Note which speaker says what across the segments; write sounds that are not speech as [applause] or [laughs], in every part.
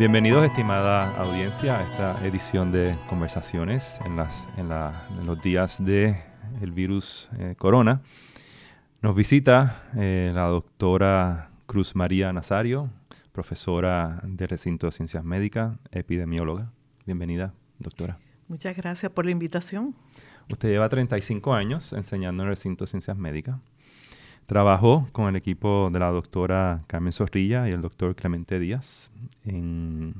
Speaker 1: Bienvenidos, estimada audiencia, a esta edición de Conversaciones en, las, en, los días del el virus eh, corona. Nos visita eh, la doctora Cruz María Nazario, profesora del recinto de ciencias médicas, epidemióloga. Bienvenida, doctora.
Speaker 2: Muchas gracias por la invitación.
Speaker 1: Usted lleva 35 años enseñando en el recinto de ciencias médicas. Trabajó con el equipo de la doctora Carmen Zorrilla y el doctor Clemente Díaz en,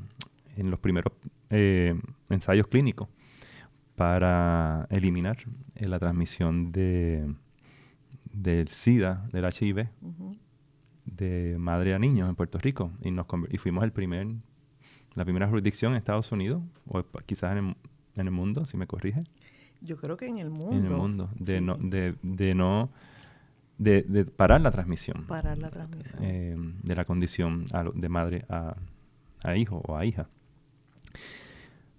Speaker 1: los primeros eh, ensayos clínicos para eliminar eh, la transmisión de, del SIDA, del HIV, de madre a niños en Puerto Rico. Y, nos, y fuimos el primer, la primera jurisdicción en Estados Unidos, o quizás en el, mundo, si me corrige.
Speaker 2: Yo creo que en el mundo.
Speaker 1: En el mundo, de no, de, de no de, parar la transmisión.
Speaker 2: Parar la transmisión.
Speaker 1: Eh, de la condición de madre a, hijo o a hija.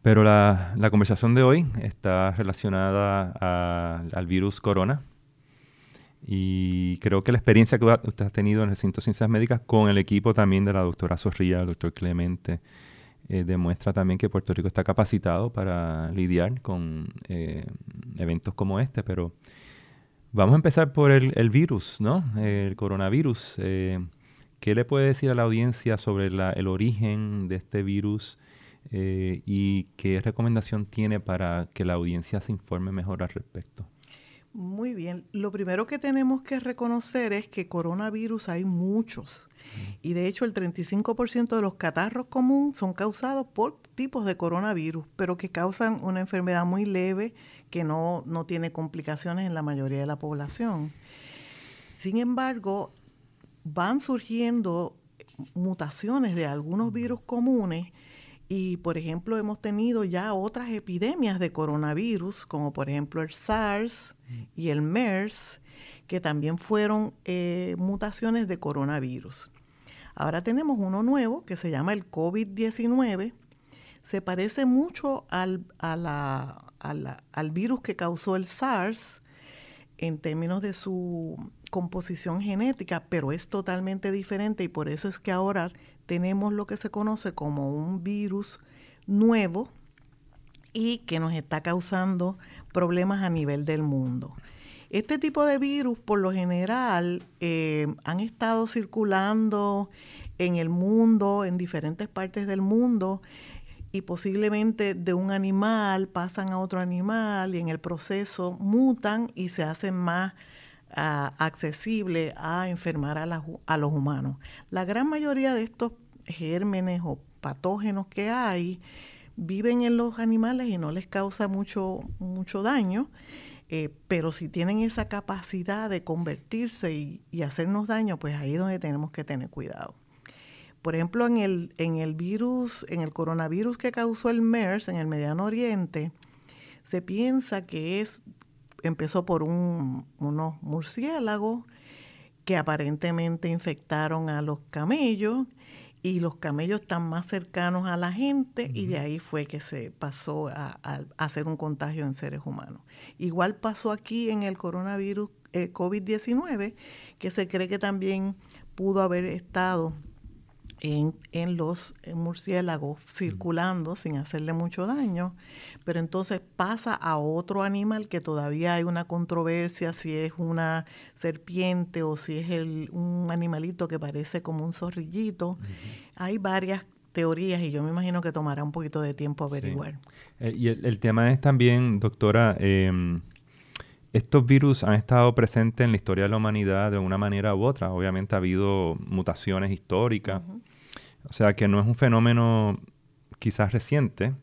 Speaker 1: Pero la, conversación de hoy está relacionada al virus corona. Y creo que la experiencia que usted ha tenido en el Recinto de Ciencias Médicas con el equipo también de la doctora Zorrilla, el doctor Clemente, eh, demuestra también que Puerto Rico está capacitado para lidiar con eh, eventos como este, pero Vamos a empezar por el, virus, ¿no? El coronavirus. Eh, ¿Qué le puede decir a la audiencia sobre el origen de este virus eh, y qué recomendación tiene para que la audiencia se informe mejor al respecto?
Speaker 2: Muy bien. Lo primero que tenemos que reconocer es que coronavirus hay muchos. Y de hecho el 35% de los catarros comunes son causados por tipos de coronavirus, pero que causan una enfermedad muy leve que no, no tiene complicaciones en la mayoría de la población. Sin embargo, van surgiendo mutaciones de algunos virus comunes y, por ejemplo, hemos tenido ya otras epidemias de coronavirus, como por ejemplo el SARS y el MERS, que también fueron eh, mutaciones de coronavirus. Ahora tenemos uno nuevo que se llama el COVID-19. Se parece mucho al, al virus que causó el SARS en términos de su composición genética, pero es totalmente diferente y por eso es que ahora tenemos lo que se conoce como un virus nuevo y que nos está causando problemas a nivel del mundo. Este tipo de virus, por lo general, eh, han estado circulando en el mundo, en diferentes partes del mundo, y posiblemente de un animal pasan a otro animal y en el proceso mutan y se hacen más ah, accesibles a enfermar a, a los humanos. La gran mayoría de estos gérmenes o patógenos que hay viven en los animales y no les causa mucho, mucho daño eh, pero si tienen esa capacidad de convertirse y, hacernos daño, pues ahí es donde tenemos que tener cuidado. Por ejemplo, en el, en el virus, en el coronavirus que causó el MERS en el Mediano Oriente, se piensa que es, empezó por un, unos murciélagos que aparentemente infectaron a los camellos y los camellos están más cercanos a la gente y de ahí fue que se pasó a, hacer un contagio en seres humanos. Igual pasó aquí en el coronavirus eh, COVID-19, que se cree que también pudo haber estado en, los murciélagos circulando sin hacerle mucho daño, pero entonces pasa a otro animal que todavía hay una controversia si es una serpiente o si es el, un animalito que parece como un zorrillito. Hay varias teorías y yo me imagino que tomará un poquito de tiempo averiguar.
Speaker 1: Eh, y el, tema es también, doctora, em, estos virus han estado presentes en la historia de la humanidad de una manera u otra. Obviamente ha habido mutaciones históricas. O sea que no es un fenómeno quizás reciente,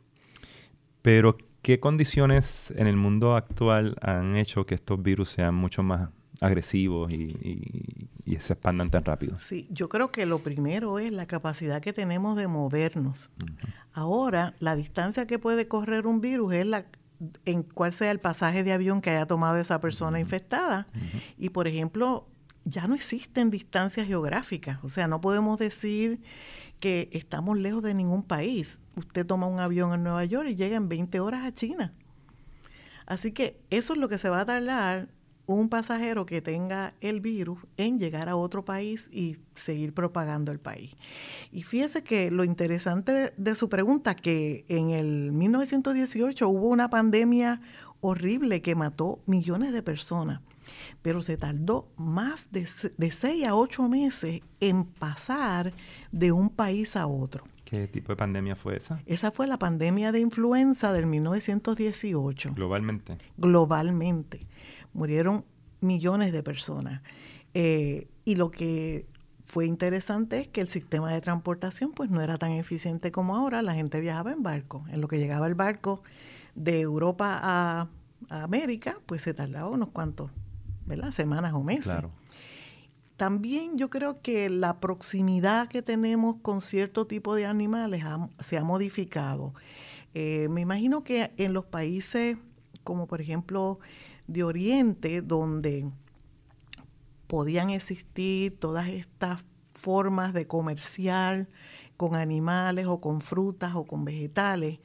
Speaker 1: pero ¿qué condiciones en el mundo actual han hecho que estos virus sean mucho más agresivos y, se expandan tan rápido?
Speaker 2: Sí, yo creo que lo primero es la capacidad que tenemos de movernos. Ahora, la distancia que puede correr un virus es la en cuál sea el pasaje de avión que haya tomado esa persona infectada. Y, por ejemplo, ya no existen distancias geográficas. O sea, no podemos decir que estamos lejos de ningún país. Usted toma un avión en Nueva York y llega en 20 horas a China. Así que eso es lo que se va a tardar un pasajero que tenga el virus en llegar a otro país y seguir propagando el país. Y fíjese que lo interesante de su pregunta, que en el 1918 hubo una pandemia horrible que mató millones de personas, pero se tardó más de, de seis a ocho meses en pasar de un país a otro.
Speaker 1: ¿Qué tipo de pandemia fue esa?
Speaker 2: Esa fue la pandemia de influenza del 1918.
Speaker 1: Globalmente.
Speaker 2: Globalmente murieron millones de personas. Eh, y lo que fue interesante es que el sistema de transportación pues no era tan eficiente como ahora. La gente viajaba en barco. En lo que llegaba el barco de Europa a, América, pues se tardaba unos cuantos, ¿verdad? Semanas o meses. Claro. También yo creo que la proximidad que tenemos con cierto tipo de animales se ha modificado. Eh, me imagino que en los países como por ejemplo de Oriente, donde podían existir todas estas formas de comerciar con animales o con frutas o con vegetales,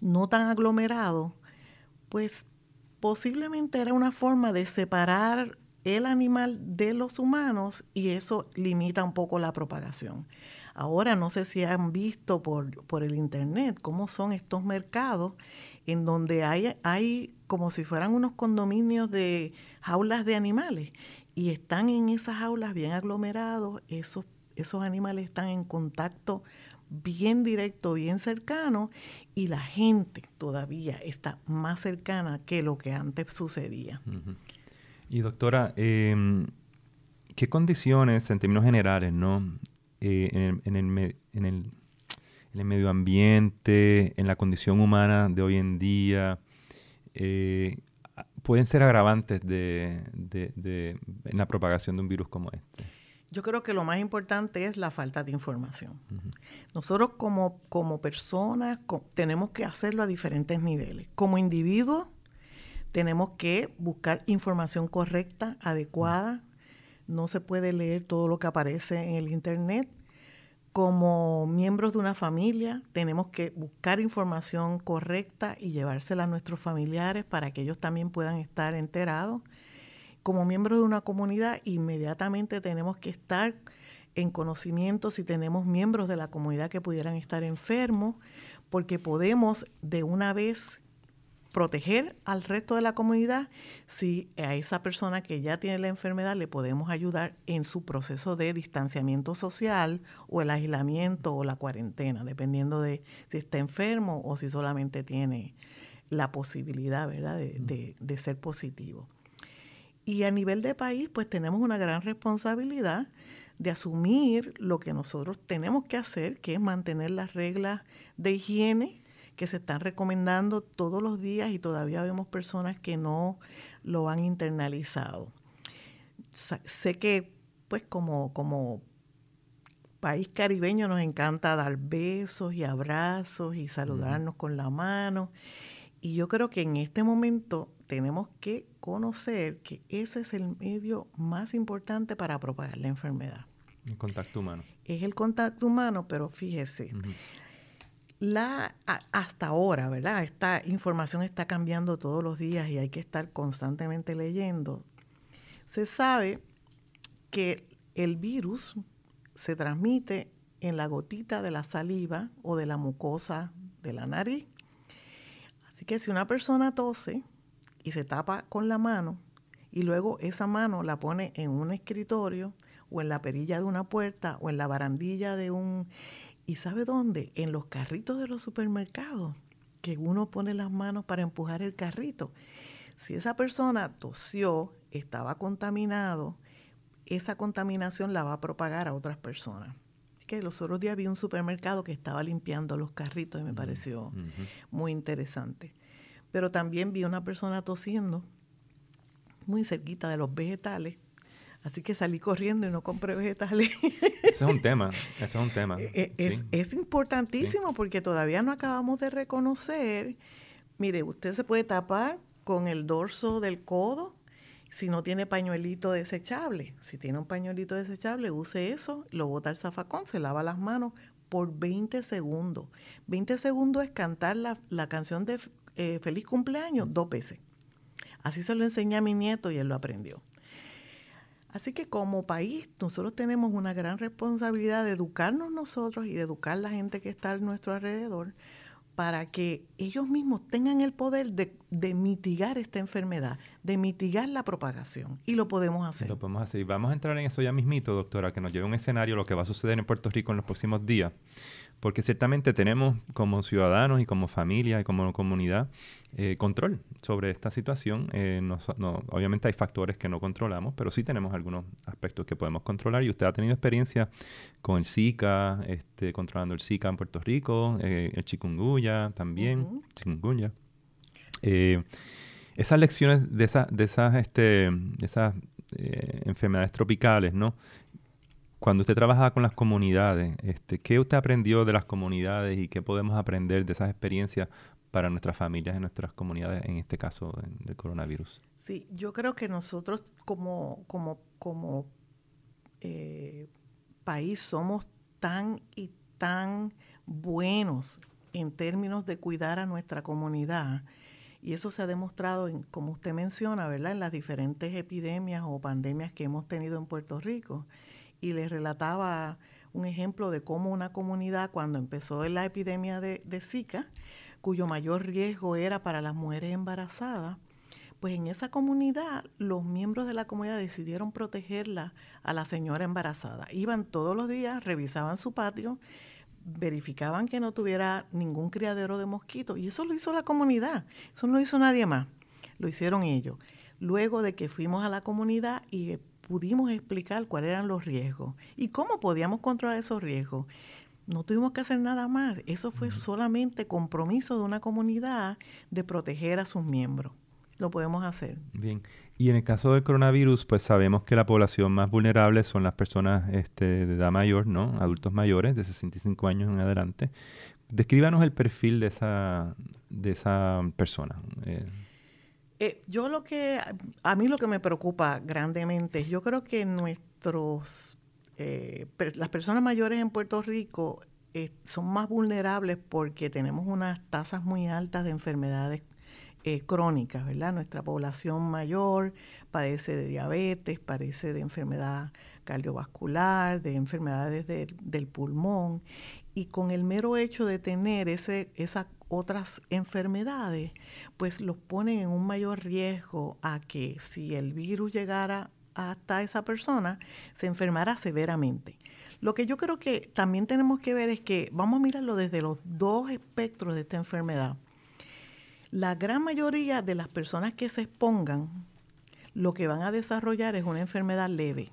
Speaker 2: no tan aglomerados, pues posiblemente era una forma de separar el animal de los humanos y eso limita un poco la propagación. Ahora no sé si han visto por, por el internet cómo son estos mercados en donde hay, hay como si fueran unos condominios de jaulas de animales y están en esas jaulas bien aglomerados, esos, esos animales están en contacto bien directo, bien cercano y la gente todavía está más cercana que lo que antes sucedía.
Speaker 1: Y doctora, em, ¿qué condiciones en términos generales, no, eh, en, el, en, medio ambiente, en la condición humana de hoy en día, eh, pueden ser agravantes de, en la propagación de un virus como este?
Speaker 2: Yo creo que lo más importante es la falta de información. Nosotros como, como personas tenemos que hacerlo a diferentes niveles. Como individuos tenemos que buscar información correcta, adecuada. No se puede leer todo lo que aparece en el Internet como miembros de una familia tenemos que buscar información correcta y llevársela a nuestros familiares para que ellos también puedan estar enterados. Como miembros de una comunidad, inmediatamente tenemos que estar en conocimiento si tenemos miembros de la comunidad que pudieran estar enfermos, porque podemos de una vez proteger al resto de la comunidad si a esa persona que ya tiene la enfermedad le podemos ayudar en su proceso de distanciamiento social o el aislamiento o la cuarentena, dependiendo de si está enfermo o si solamente tiene la posibilidad ¿verdad? De, de ser positivo. Y a nivel de país, pues tenemos una gran responsabilidad de asumir lo que nosotros tenemos que hacer, que es mantener las reglas de higiene que se están recomendando todos los días y todavía vemos personas que no lo han internalizado. Sé que pues como, como país caribeño nos encanta dar besos y abrazos y saludarnos con la mano. Y yo creo que en este momento tenemos que conocer que ese es el medio más importante para propagar la enfermedad.
Speaker 1: El contacto humano.
Speaker 2: Es el contacto humano, pero fíjese, la, hasta ahora, ¿verdad? Esta información está cambiando todos los días y hay que estar constantemente leyendo. Se sabe que el virus se transmite en la gotita de la saliva o de la mucosa de la nariz. Así que si una persona tose y se tapa con la mano y luego esa mano la pone en un escritorio o en la perilla de una puerta o en la barandilla de un ¿Y sabe dónde? En los carritos de los supermercados, que uno pone las manos para empujar el carrito. Si esa persona tosió, estaba contaminado, esa contaminación la va a propagar a otras personas. Que los otros días vi un supermercado que estaba limpiando los carritos y me pareció muy interesante. Pero también vi una persona tosiendo muy cerquita de los vegetales Así que salí corriendo y no compré vegetales.
Speaker 1: Ese es un [laughs] tema, ese es un tema.
Speaker 2: Eh, eh, es, importantísimo porque todavía no acabamos de reconocer, mire, usted se puede tapar con el dorso del codo si no tiene pañuelito desechable. Si tiene un pañuelito desechable, use eso, lo bota al zafacón, se lava las manos por 20 segundos. 20 segundos es cantar la, canción de eh, Feliz cumpleaños dos veces. Así se lo enseñé a mi nieto y él lo aprendió. Así que como país nosotros tenemos una gran responsabilidad de educarnos nosotros y de educar la gente que está a nuestro alrededor para que ellos mismos tengan el poder de, mitigar esta enfermedad, de mitigar la propagación. Y lo podemos hacer.
Speaker 1: Lo podemos hacer. Y vamos a entrar en eso ya mismito, doctora, que nos lleve un escenario, lo que va a suceder en Puerto Rico en los próximos días porque ciertamente tenemos como ciudadanos y como familia y como comunidad eh, control sobre esta situación. Eh, obviamente hay factores que no controlamos, pero sí tenemos algunos aspectos que podemos controlar y usted ha tenido experiencia con el Zika, este, controlando el Zika en Puerto Rico, eh, el chikungunya también, chikungunya. esas lecciones de, esas de esas, este, de esas enfermedades tropicales, ¿no? Cuando usted trabaja con las comunidades, este, ¿qué usted aprendió de las comunidades y qué podemos aprender de esas experiencias para nuestras familias y nuestras comunidades, en este caso del coronavirus?
Speaker 2: Sí, yo creo que nosotros como, como, como eh, país somos tan y tan buenos en términos de cuidar a nuestra comunidad. Y eso se ha demostrado, en, como usted menciona, ¿verdad? en las diferentes epidemias o pandemias que hemos tenido en Puerto Rico y les relataba un ejemplo de cómo una comunidad cuando empezó la epidemia de, Zika, cuyo mayor riesgo era para las mujeres embarazadas, pues en esa comunidad los miembros de la comunidad decidieron protegerla a la señora embarazada. Iban todos los días, revisaban su patio, verificaban que no tuviera ningún criadero de mosquitos y eso lo hizo la comunidad, eso no lo hizo nadie más, lo hicieron ellos. Luego de que fuimos a la comunidad y pudimos explicar cuáles eran los riesgos y cómo podíamos controlar esos riesgos. No tuvimos que hacer nada más. Eso fue solamente compromiso de una comunidad de proteger a sus miembros. Lo podemos hacer.
Speaker 1: Bien. Y en el caso del coronavirus, pues sabemos que la población más vulnerable son las personas este, de edad mayor, ¿no? Adultos mayores de 65 años en adelante. Descríbanos el perfil de esa, de esa persona. Eh.
Speaker 2: Eh, yo lo que, a mí lo que me preocupa grandemente, yo creo que nuestros, eh, las personas mayores en Puerto Rico eh, son más vulnerables porque tenemos unas tasas muy altas de enfermedades crónicas, ¿verdad? Nuestra población mayor padece de diabetes, padece de enfermedad cardiovascular, de enfermedades del pulmón, y con el mero hecho de tener ese, esa otras enfermedades, pues los ponen en un mayor riesgo a que si el virus llegara hasta esa persona, se enfermara severamente. Lo que yo creo que también tenemos que ver es que vamos a mirarlo desde los dos espectros de esta enfermedad. La gran mayoría de las personas que se expongan, lo que van a desarrollar es una enfermedad leve,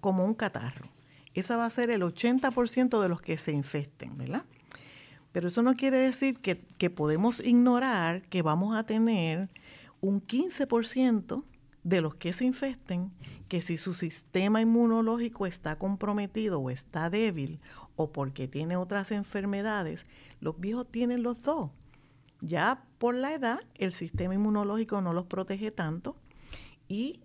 Speaker 2: como un catarro. Esa va a ser el 80% de los que se infesten, ¿verdad? Pero eso no quiere decir que, podemos ignorar que vamos a tener un 15% de los que se infesten que si su sistema inmunológico está comprometido o está débil o porque tiene otras enfermedades, los viejos tienen los dos. Ya por la edad el sistema inmunológico no los protege tanto y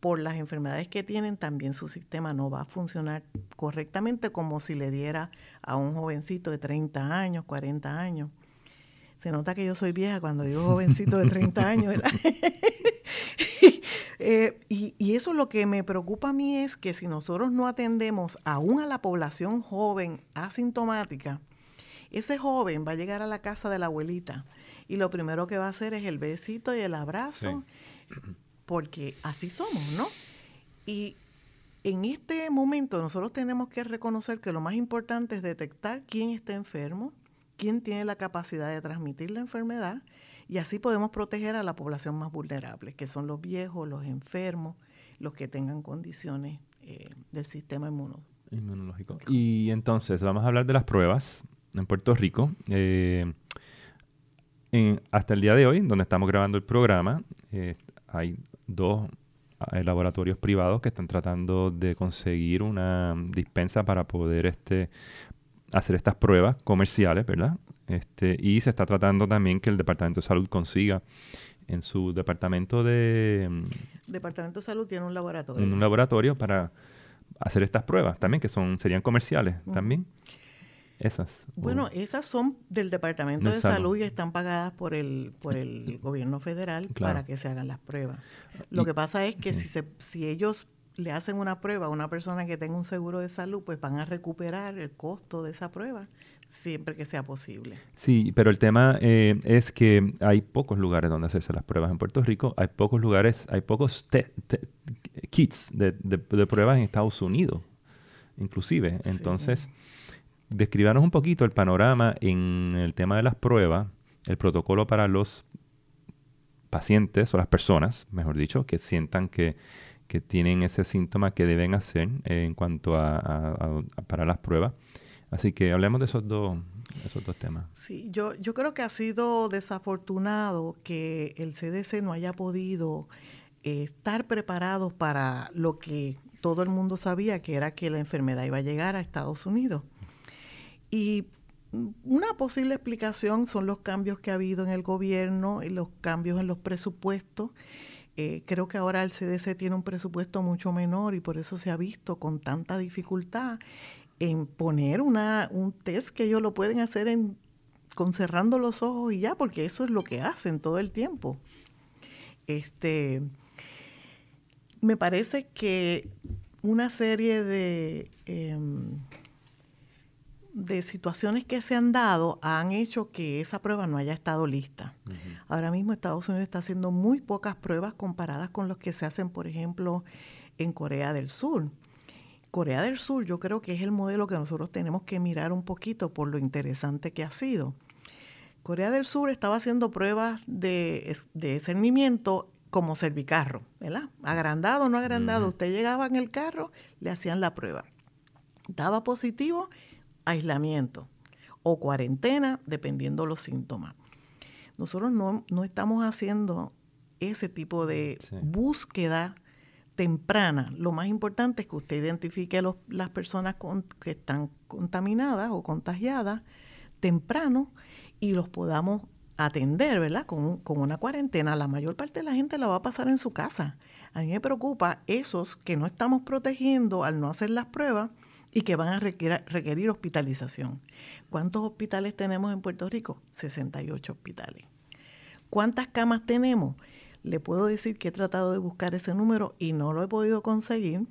Speaker 2: por las enfermedades que tienen, también su sistema no va a funcionar correctamente como si le diera a un jovencito de 30 años, 40 años. Se nota que yo soy vieja cuando digo jovencito de 30 años, ¿verdad? [laughs] Eh, y, y, eso lo que me preocupa a mí es que si nosotros no atendemos aún a la población joven asintomática, ese joven va a llegar a la casa de la abuelita y lo primero que va a hacer es el besito y el abrazo [clears throat] porque así somos, ¿no? Y en este momento nosotros tenemos que reconocer que lo más importante es detectar quién está enfermo, quién tiene la capacidad de transmitir la enfermedad y así podemos proteger a la población más vulnerable, que son los viejos, los enfermos, los que tengan condiciones eh, del sistema
Speaker 1: inmunológico. Y entonces vamos a hablar de las pruebas en Puerto Rico. Eh, hasta el día de hoy, donde estamos grabando el programa, eh, hay dos eh, laboratorios privados que están tratando de conseguir una dispensa para poder este, hacer estas pruebas comerciales, ¿verdad? Este, y se está tratando también que el Departamento de Salud consiga en su departamento de...
Speaker 2: Mm, departamento de Salud tiene un laboratorio.
Speaker 1: Un laboratorio para hacer estas pruebas también, que son serían comerciales también. Esas?
Speaker 2: Bueno, esas son del Departamento de Salud. y están pagadas por el por el [laughs] gobierno federal para que se hagan las pruebas. Lo que pasa es que si se, si ellos le hacen una prueba a una persona que tenga un seguro de salud, pues van a recuperar el costo de esa prueba siempre que sea posible.
Speaker 1: Sí, pero el tema eh, es que hay pocos lugares donde hacerse las pruebas en Puerto Rico, hay pocos lugares, hay pocos kits de, pruebas en Estados Unidos, inclusive. Entonces, describanos un poquito el panorama en el tema de las pruebas, el protocolo para los pacientes o las personas, mejor dicho, que sientan que, tienen ese síntoma que deben hacer en cuanto a para las pruebas Así que hablemos de esos dos, esos dos temas.
Speaker 2: Sí, yo, yo creo que ha sido desafortunado que el CDC no haya podido eh, estar preparado para lo que todo el mundo sabía, que era que la enfermedad iba a llegar a Estados Unidos. Y una posible explicación son los cambios que ha habido en el gobierno y los cambios en los presupuestos. Eh, creo que ahora el CDC tiene un presupuesto mucho menor y por eso se ha visto con tanta dificultad en poner una, un test que ellos lo pueden hacer en, con cerrando los ojos y ya, porque eso es lo que hacen todo el tiempo. Este, me parece que una serie de, em, de situaciones que se han dado han hecho que esa prueba no haya estado lista. Ahora mismo Estados Unidos está haciendo muy pocas pruebas comparadas con los que se hacen, por ejemplo, en Corea del Sur. Corea del Sur yo creo que es el modelo que nosotros tenemos que mirar un poquito por lo interesante que ha sido. Corea del Sur estaba haciendo pruebas de, de cernimiento como cervicarro, ¿verdad? Agrandado o no agrandado. Usted llegaba en el carro, le hacían la prueba. Daba positivo, aislamiento o cuarentena, dependiendo los síntomas. Nosotros no, estamos haciendo ese tipo de búsqueda temprana, lo más importante es que usted identifique a las personas que están contaminadas o contagiadas temprano y los podamos atender, ¿verdad? Con, una cuarentena. La mayor parte de la gente la va a pasar en su casa. A mí me preocupa esos que no estamos protegiendo al no hacer las pruebas y que van a requerir, hospitalización. ¿Cuántos hospitales tenemos en Puerto Rico? 68 hospitales. ¿Cuántas camas tenemos? le puedo decir que he tratado de buscar ese número y no lo he podido conseguir,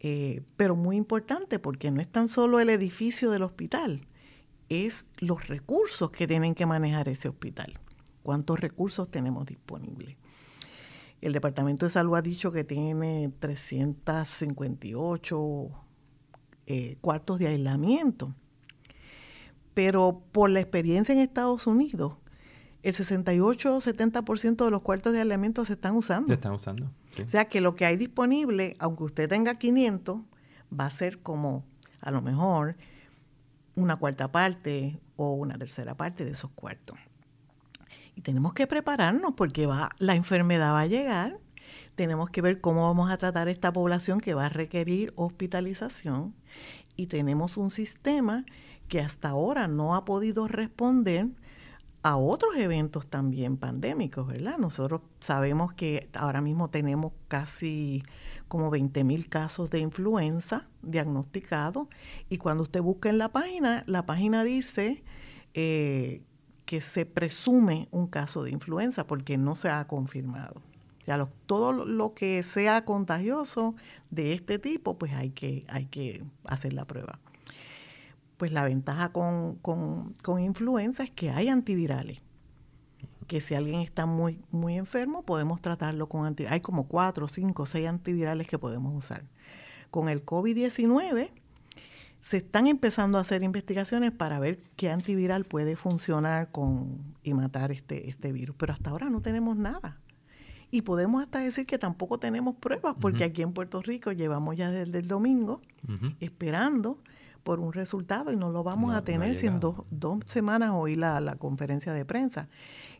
Speaker 2: eh, pero muy importante porque no es tan solo el edificio del hospital, es los recursos que tienen que manejar ese hospital. ¿Cuántos recursos tenemos disponibles? El Departamento de Salud ha dicho que tiene 358 eh, cuartos de aislamiento, pero por la experiencia en Estados Unidos, el 68 o 70% de los cuartos de aislamiento se están usando.
Speaker 1: Se están usando.
Speaker 2: O sea que lo que hay disponible, aunque usted tenga 500, va a ser como a lo mejor una cuarta parte o una tercera parte de esos cuartos. Y tenemos que prepararnos porque va, la enfermedad va a llegar. Tenemos que ver cómo vamos a tratar esta población que va a requerir hospitalización. Y tenemos un sistema que hasta ahora no ha podido responder a otros eventos también pandémicos, ¿verdad? Nosotros sabemos que ahora mismo tenemos casi como 20 mil casos de influenza diagnosticados y cuando usted busca en la página, la página dice eh, que se presume un caso de influenza porque no se ha confirmado. Sea, todo lo que sea contagioso de este tipo, pues hay que, hay que hacer la prueba pues la ventaja con, influenza es que hay antivirales. Que si alguien está muy, muy enfermo, podemos tratarlo con antivirales. Hay como cuatro, cinco, seis antivirales que podemos usar. Con el COVID-19 se están empezando a hacer investigaciones para ver qué antiviral puede funcionar con y matar este, este virus. Pero hasta ahora no tenemos nada. Y podemos hasta decir que tampoco tenemos pruebas, porque aquí en Puerto Rico llevamos ya desde el domingo esperando por un resultado y no lo vamos a tener si en dos, semanas oí la, la conferencia de prensa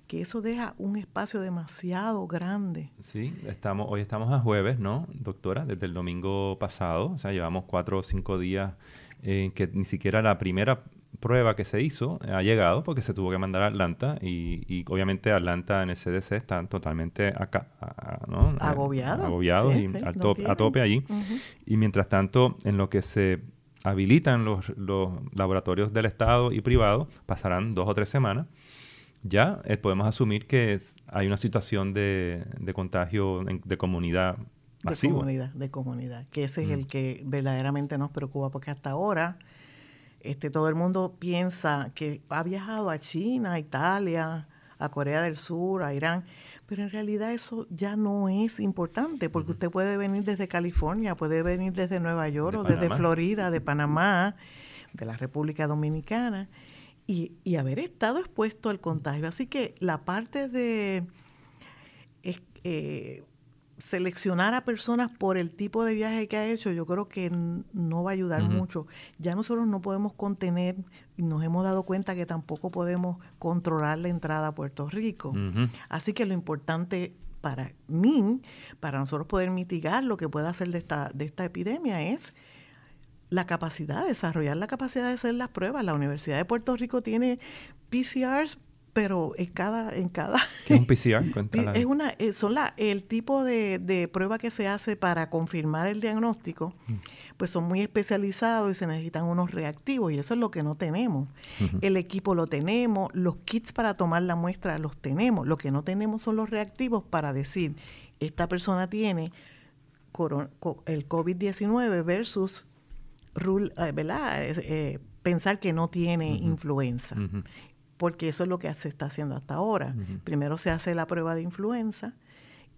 Speaker 2: que eso deja un espacio demasiado grande.
Speaker 1: Sí, estamos, hoy estamos a jueves, ¿no, doctora? Desde el domingo pasado, o sea, llevamos cuatro o cinco días en que ni siquiera la primera prueba que se hizo ha llegado porque se tuvo que mandar a Atlanta y, y obviamente Atlanta en el CDC están totalmente acá, ¿no?
Speaker 2: agobiados.
Speaker 1: Agobiados y a tope allí. Y mientras tanto, en lo que se habilitan los, laboratorios del Estado y privado, pasarán dos o tres semanas, ya eh, podemos asumir que hay una situación de, contagio de comunidad
Speaker 2: De comunidad, de comunidad, que ese es el que verdaderamente nos preocupa, porque hasta ahora este, todo el mundo piensa que ha viajado a China, a Italia, a Corea del Sur, a Irán, pero en realidad eso ya no es importante, porque usted puede venir desde California, puede venir desde Nueva York o desde Florida, de Panamá, de la República Dominicana, y, y, haber estado expuesto al contagio. Así que la parte de... Eh, seleccionar a personas por el tipo de viaje que ha hecho, yo creo que no va a ayudar mucho. Ya nosotros no podemos contener, nos hemos dado cuenta que tampoco podemos controlar la entrada a Puerto Rico. Así que lo importante para mí, para nosotros poder mitigar lo que pueda hacer de esta, de esta epidemia es la capacidad, desarrollar la capacidad de hacer las pruebas. La Universidad de Puerto Rico tiene PCRs pero en cada en cada
Speaker 1: ¿Qué es un [laughs] PCR?
Speaker 2: es una eh, son la, el tipo de, de, prueba que se hace para confirmar el diagnóstico mm. pues son muy especializados y se necesitan unos reactivos y eso es lo que no tenemos el equipo lo tenemos los kits para tomar la muestra los tenemos lo que no tenemos son los reactivos para decir esta persona tiene el COVID-19 versus eh, ¿verdad? Eh, pensar que no tiene influenza porque eso es lo que se está haciendo hasta ahora. Primero se hace la prueba de influenza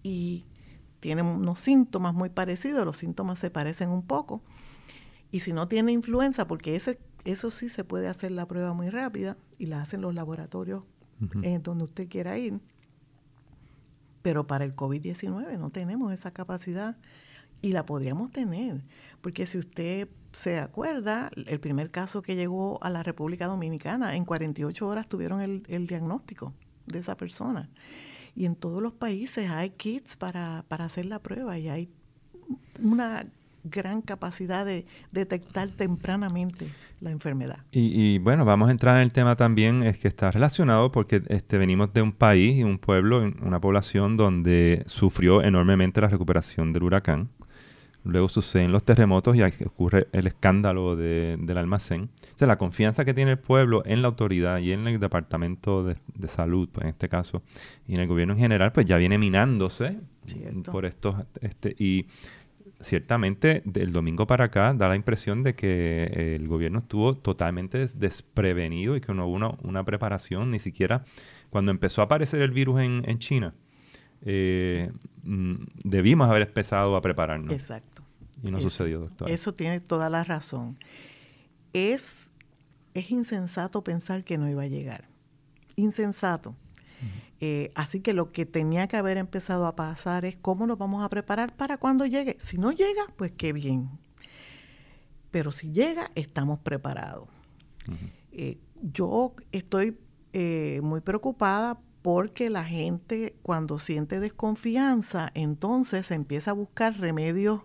Speaker 2: y tiene unos síntomas muy parecidos, los síntomas se parecen un poco. Y si no tiene influenza, porque ese, eso sí se puede hacer la prueba muy rápida y la hacen los laboratorios en donde usted quiera ir. Pero para el COVID-19 no tenemos esa capacidad y la podríamos tener, porque si usted se acuerda, el primer caso que llegó a la República Dominicana, en 48 horas tuvieron el, diagnóstico de esa persona. Y en todos los países hay kits para, hacer la prueba y hay una gran capacidad de detectar tempranamente la enfermedad.
Speaker 1: Y, bueno, vamos a entrar en el tema también, es que está relacionado porque este, venimos de un país y un pueblo, una población donde sufrió enormemente la recuperación del huracán. Luego suceden los terremotos y ocurre el escándalo del almacén. O sea, la confianza que tiene el pueblo en la autoridad y en el departamento de, salud, pues, en este caso, y en el gobierno en general, pues ya viene minándose por estos... Este, y ciertamente del domingo para acá da la impresión de que el gobierno estuvo totalmente desprevenido y que no hubo una, preparación, ni siquiera cuando empezó a aparecer el virus en, en China. Eh, mm, debimos haber empezado a prepararnos.
Speaker 2: Exacto.
Speaker 1: Y no sucedió, doctor.
Speaker 2: Eso tiene toda la razón. Es, es insensato pensar que no iba a llegar. Insensato. Eh, así que lo que tenía que haber empezado a pasar es cómo nos vamos a preparar para cuando llegue. Si no llega, pues qué bien. Pero si llega, estamos preparados. Eh, yo estoy eh, muy preocupada porque la gente cuando siente desconfianza, entonces empieza a buscar remedios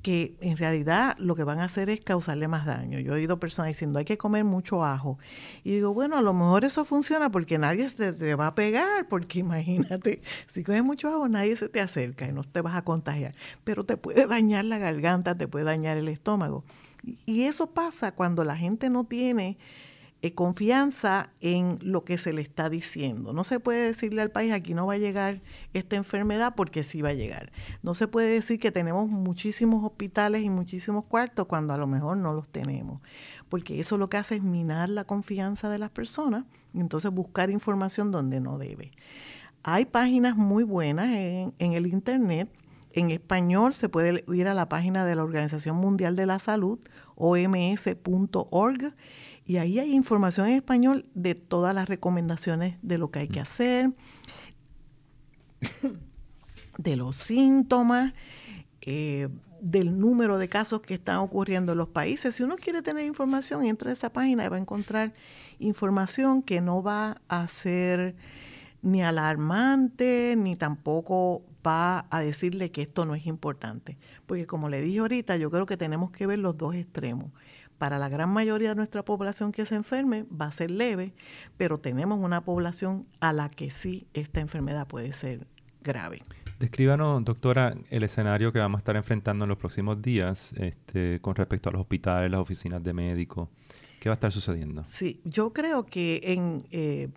Speaker 2: que en realidad lo que van a hacer es causarle más daño. Yo he oído personas diciendo hay que comer mucho ajo. Y digo, bueno, a lo mejor eso funciona porque nadie se te va a pegar, porque [laughs] imagínate, si comes mucho ajo nadie se te acerca y no te vas a contagiar. Pero te puede dañar la garganta, te puede dañar el estómago. Y eso pasa cuando la gente no tiene eh, confianza en lo que se le está diciendo. No se puede decirle al país aquí no va a llegar esta enfermedad porque sí va a llegar. No se puede decir que tenemos muchísimos hospitales y muchísimos cuartos cuando a lo mejor no los tenemos, porque eso lo que hace es minar la confianza de las personas y entonces buscar información donde no debe. Hay páginas muy buenas en, en el Internet en español se puede ir a la página de la Organización Mundial de la Salud, oms.org, y ahí hay información en español de todas las recomendaciones de lo que hay que hacer, de los síntomas, eh, del número de casos que están ocurriendo en los países. Si uno quiere tener información, entra a esa página y va a encontrar información que no va a ser ni alarmante, ni tampoco va a decirle que esto no es importante. Porque como le dije ahorita, yo creo que tenemos que ver los dos extremos para la gran mayoría de nuestra población que se enferme va a ser leve, pero tenemos una población a la que sí esta enfermedad puede ser grave.
Speaker 1: Descríbanos, doctora, el escenario que vamos a estar enfrentando en los próximos días este, con respecto a los hospitales, las oficinas de médicos. ¿Qué va a estar sucediendo?
Speaker 2: Sí, yo creo que en eh,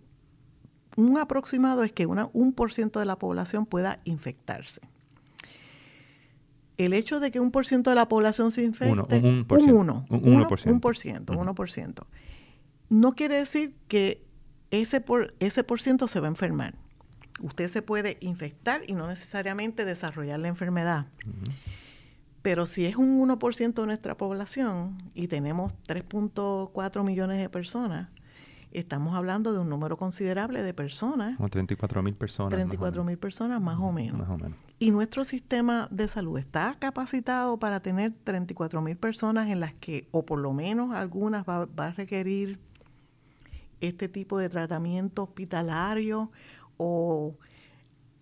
Speaker 2: un aproximado es que una, un por ciento de la población pueda infectarse. El hecho de que un por ciento de la población se infecte,
Speaker 1: Uno, un por
Speaker 2: un uno,
Speaker 1: Un
Speaker 2: uno-
Speaker 1: uno por ciento.
Speaker 2: un por ciento, uno por ciento, no quiere decir que ese por, ese por ciento se va a enfermar. Usted se puede infectar y no necesariamente desarrollar la enfermedad. Pero si es un 1% de nuestra población y tenemos 3.4 millones de personas, estamos hablando de un número considerable de personas,
Speaker 1: Como 34 mil personas. más o
Speaker 2: 34
Speaker 1: menos.
Speaker 2: mil personas más o menos.
Speaker 1: Más o menos.
Speaker 2: Y nuestro sistema de salud está capacitado para tener 34 mil personas en las que, o por lo menos algunas, va, va a requerir este tipo de tratamiento hospitalario o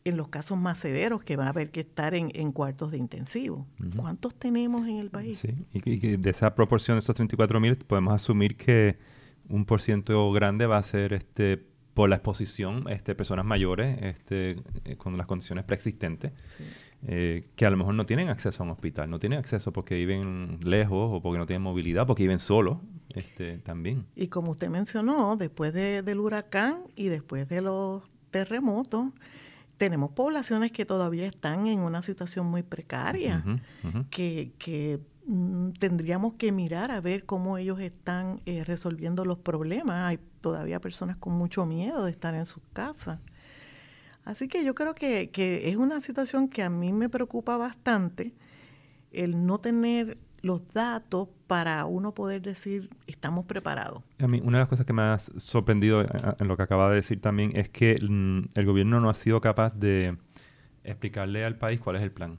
Speaker 2: en los casos más severos que va a haber que estar en, en cuartos de intensivo. ¿Cuántos tenemos en el país?
Speaker 1: Sí, y, y de esa proporción de esos 34 mil podemos asumir que un por ciento grande va a ser este por la exposición este, personas mayores este, eh, con las condiciones preexistentes
Speaker 2: Sí.
Speaker 1: eh, que a lo mejor no tienen acceso a un hospital, no tienen acceso porque viven lejos o porque no tienen movilidad, porque viven solos este, también.
Speaker 2: Y como usted mencionó, después de- del huracán y después de los terremotos, tenemos poblaciones que todavía están en una situación muy precaria, que, que, tendríamos que mirar a ver cómo ellos están eh, resolviendo los problemas. Hay todavía personas con mucho miedo de estar en sus casas. Así que yo creo que, que es una situación que a mí me preocupa bastante el no tener los datos para uno poder decir estamos preparados.
Speaker 1: A mí, una de las cosas que me ha sorprendido eh, en lo que acaba de decir también es que mm, el gobierno no ha sido capaz de explicarle al país cuál es el plan.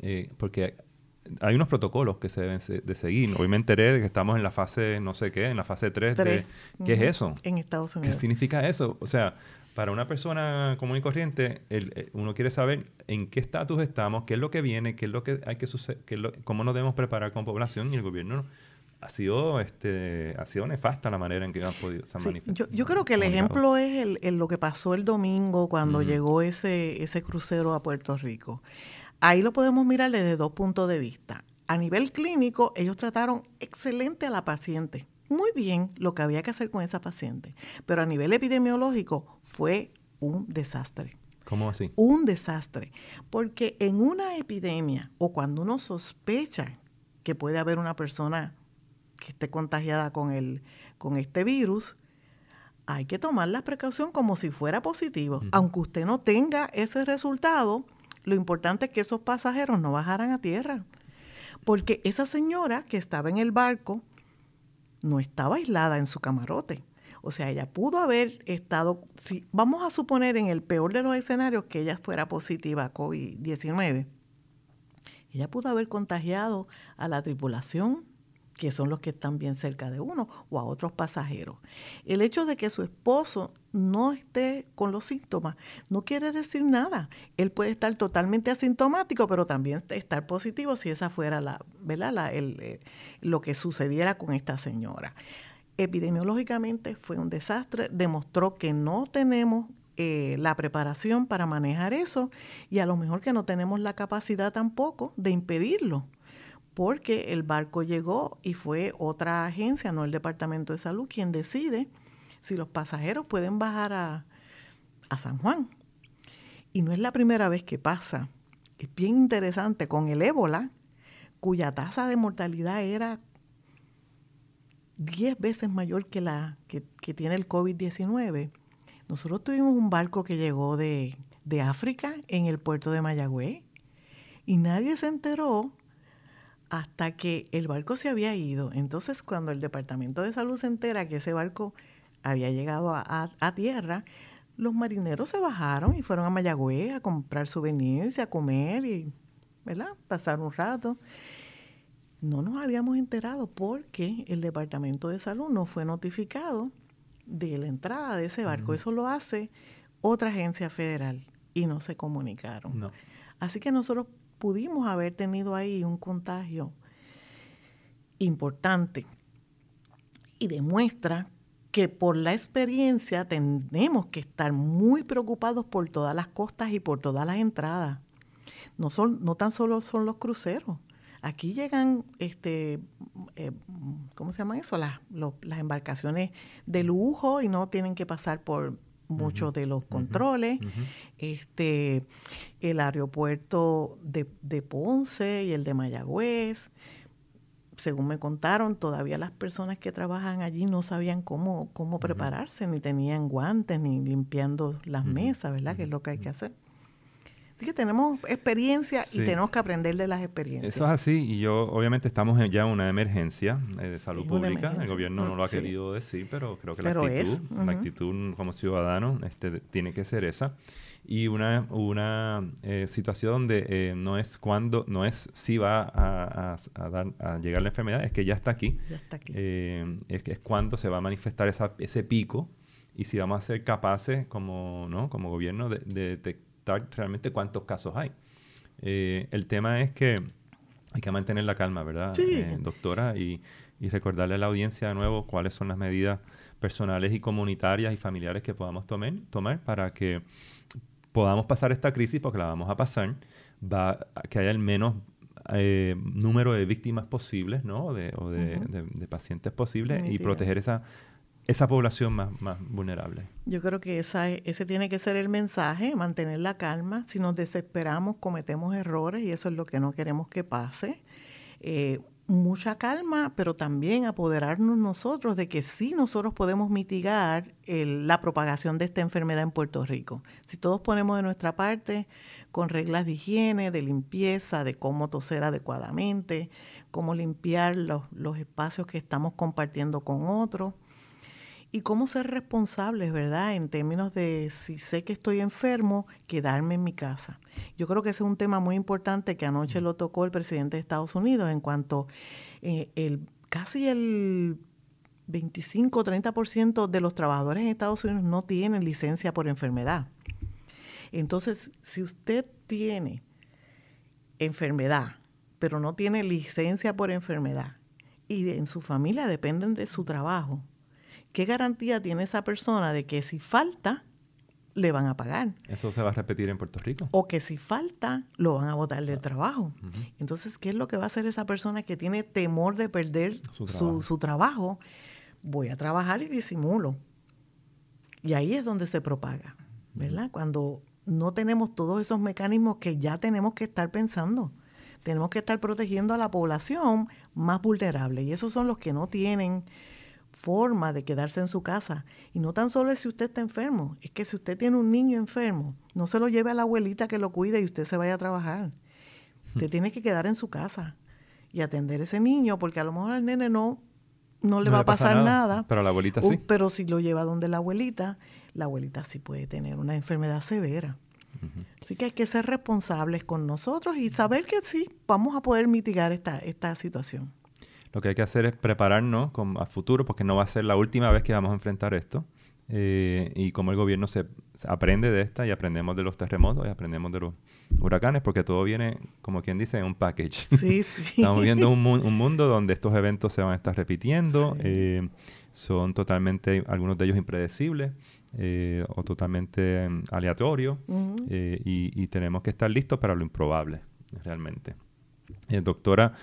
Speaker 1: Eh, porque hay unos protocolos que se deben de seguir. Hoy me enteré de que estamos en la fase, no sé qué, en la fase 3 de...
Speaker 2: Tres.
Speaker 1: ¿Qué es eso?
Speaker 2: En Estados
Speaker 1: ¿Qué
Speaker 2: Unidos.
Speaker 1: significa eso? O sea, para una persona común y corriente, el- eh, uno quiere saber en qué estatus estamos, qué es lo que viene, qué es lo que hay que suceder, cómo nos debemos preparar como población y el gobierno ha sido, este, ha sido nefasta la manera en que han podido se han
Speaker 2: Sí,
Speaker 1: manifestado.
Speaker 2: yo, yo creo que el ejemplo es el, lo que pasó el domingo cuando llegó ese, ese crucero a Puerto Rico. Ahí lo podemos mirar desde dos puntos de vista. A nivel clínico, ellos trataron excelente a la paciente. Muy bien lo que había que hacer con esa paciente. Pero a nivel epidemiológico fue un desastre.
Speaker 1: ¿Cómo así?
Speaker 2: un desastre, porque en una epidemia o cuando uno sospecha que puede haber una persona que esté contagiada con, el, con este virus, hay que tomar la precaución como si fuera positivo. Aunque usted no tenga ese resultado, lo importante es que esos pasajeros no bajaran a tierra. Porque esa señora que estaba en el barco no estaba aislada en su camarote. O sea, ella pudo haber estado, si vamos a suponer en el peor de los escenarios que ella fuera positiva a COVID-19, ella pudo haber contagiado a la tripulación, que son los que están bien cerca de uno, o a otros pasajeros. El hecho de que su esposo no esté con los síntomas no quiere decir nada. Él puede estar totalmente asintomático, pero también estar positivo si esa fuera la, ¿verdad? La- eh, lo que sucediera con esta señora. Epidemiológicamente fue un desastre, demostró que no tenemos eh, la preparación para manejar eso y a lo mejor que no tenemos la capacidad tampoco de impedirlo, porque el barco llegó y fue otra agencia, no el Departamento de Salud, quien decide si los pasajeros pueden bajar a, a San Juan. Y no es la primera vez que pasa. Es bien interesante con el ébola, cuya tasa de mortalidad era 10 veces mayor que la que, tiene el COVID-19. Nosotros tuvimos un barco que llegó de, de África en el puerto de Mayagüez y nadie se enteró hasta que el barco se había ido. Entonces, cuando el Departamento de Salud se entera que ese barco había llegado a, a- a tierra, los marineros se bajaron y fueron a Mayagüez a comprar souvenirs, y a comer y, ¿verdad? Pasar un rato. No nos habíamos enterado porque el Departamento de Salud no fue notificado de la entrada de ese barco. Eso lo hace otra agencia federal y no se comunicaron.
Speaker 1: No.
Speaker 2: Así que nosotros pudimos haber tenido ahí un contagio importante y demuestra que por la experiencia tenemos que estar muy preocupados por todas las costas y por todas las entradas. No, son, no tan solo son los cruceros. Aquí llegan, este, eh, ¿cómo se llama eso? Las, las embarcaciones de lujo y no tienen que pasar por muchos de los controles. Este, el aeropuerto de, de Ponce y el de Mayagüez según me contaron, todavía las personas que trabajan allí no sabían cómo, cómo prepararse, ni tenían guantes, ni limpiando las mesas, ¿verdad? Que es lo que hay que hacer. Así que tenemos experiencia y tenemos que aprender de las experiencias.
Speaker 1: Eso es así, y yo obviamente estamos ya en una emergencia eh, de salud pública. El gobierno no lo ha querido decir, pero creo que la actitud, la actitud como ciudadano este, tiene que ser esa y una, una eh, situación donde eh, no es cuando, no es si va a, dar, a, llegar la enfermedad, es que ya está aquí. Ya está aquí. Eh, es, es cuando se va a manifestar esa, ese pico y si vamos a ser capaces como, ¿no? como gobierno de, detectar realmente cuántos casos hay. el tema es que hay que mantener la calma, ¿verdad, doctora? Y, y recordarle a la audiencia de nuevo cuáles son las medidas personales y comunitarias y familiares que podamos tomar, tomar para que podamos pasar esta crisis, porque la vamos a pasar, va que haya el menos eh, número de víctimas posibles, ¿no? o de, de, pacientes posibles y proteger esa, esa población más, más vulnerable.
Speaker 2: Yo creo que esa, ese tiene que ser el mensaje, mantener la calma. Si nos desesperamos, cometemos errores y eso es lo que no queremos que pase. Eh, mucha calma, pero también apoderarnos nosotros de que sí nosotros podemos mitigar la propagación de esta enfermedad en Puerto Rico. Si todos ponemos de nuestra parte con reglas de higiene, de limpieza, de cómo toser adecuadamente, cómo limpiar los, los espacios que estamos compartiendo con otros, y cómo ser responsables, ¿verdad? En términos de si sé que estoy enfermo, quedarme en mi casa. Yo creo que ese es un tema muy importante que anoche lo tocó el presidente de Estados Unidos en cuanto eh, el casi el 25 30% de los trabajadores en Estados Unidos no tienen licencia por enfermedad. Entonces, si usted tiene enfermedad, pero no tiene licencia por enfermedad, y en su familia dependen de su trabajo, ¿qué garantía tiene esa persona de que si falta, le van a pagar?
Speaker 1: ¿Eso se va a repetir en Puerto Rico?
Speaker 2: O que si falta, lo van a botar del trabajo. Entonces, ¿qué es lo que va a hacer esa persona que tiene temor de perder su trabajo? Voy a trabajar y disimulo. Y ahí es donde se propaga, ¿verdad? Cuando no tenemos todos esos mecanismos que ya tenemos que estar pensando. Tenemos que estar protegiendo a la población más vulnerable. Y esos son los que no tienen forma de quedarse en su casa. Y no tan solo es si usted está enfermo, es que si usted tiene un niño enfermo, no se lo lleve a la abuelita que lo cuide y usted se vaya a trabajar. Usted hmm. tiene que quedar en su casa y atender a ese niño, porque a lo mejor al nene no, no le va a pasar nada,
Speaker 1: Pero a la abuelita sí.
Speaker 2: Pero si lo lleva donde la abuelita, la abuelita sí puede tener una enfermedad severa. Así que hay que ser responsables con nosotros y saber que sí, vamos a poder mitigar esta, esta situación.
Speaker 1: Lo que hay que hacer es prepararnos a futuro, porque no va a ser la última vez que vamos a enfrentar esto. Eh, y como el gobierno se, aprende de esta y aprendemos de los terremotos y aprendemos de los huracanes, porque todo viene, como quien dice, en un package.
Speaker 2: Sí, [laughs] sí.
Speaker 1: Estamos viendo un, mundo donde estos eventos se van a estar repitiendo, eh, son totalmente, algunos de ellos impredecibles eh, o totalmente mm, aleatorios, y, y tenemos que estar listos para lo improbable, realmente. Eh, doctora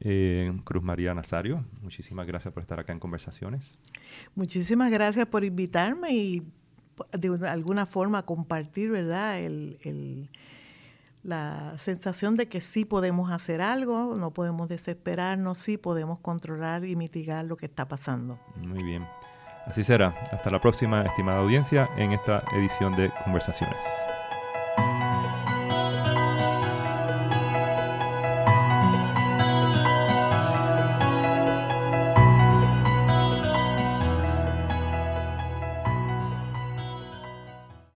Speaker 1: eh, Cruz María Nazario, muchísimas gracias por estar acá en Conversaciones.
Speaker 2: Muchísimas gracias por invitarme y de alguna forma compartir, ¿verdad? El, la sensación de que sí podemos hacer algo, no podemos desesperarnos, sí podemos controlar y mitigar lo que está pasando.
Speaker 1: Muy bien. Así será. Hasta la próxima, estimada audiencia, en esta edición de Conversaciones.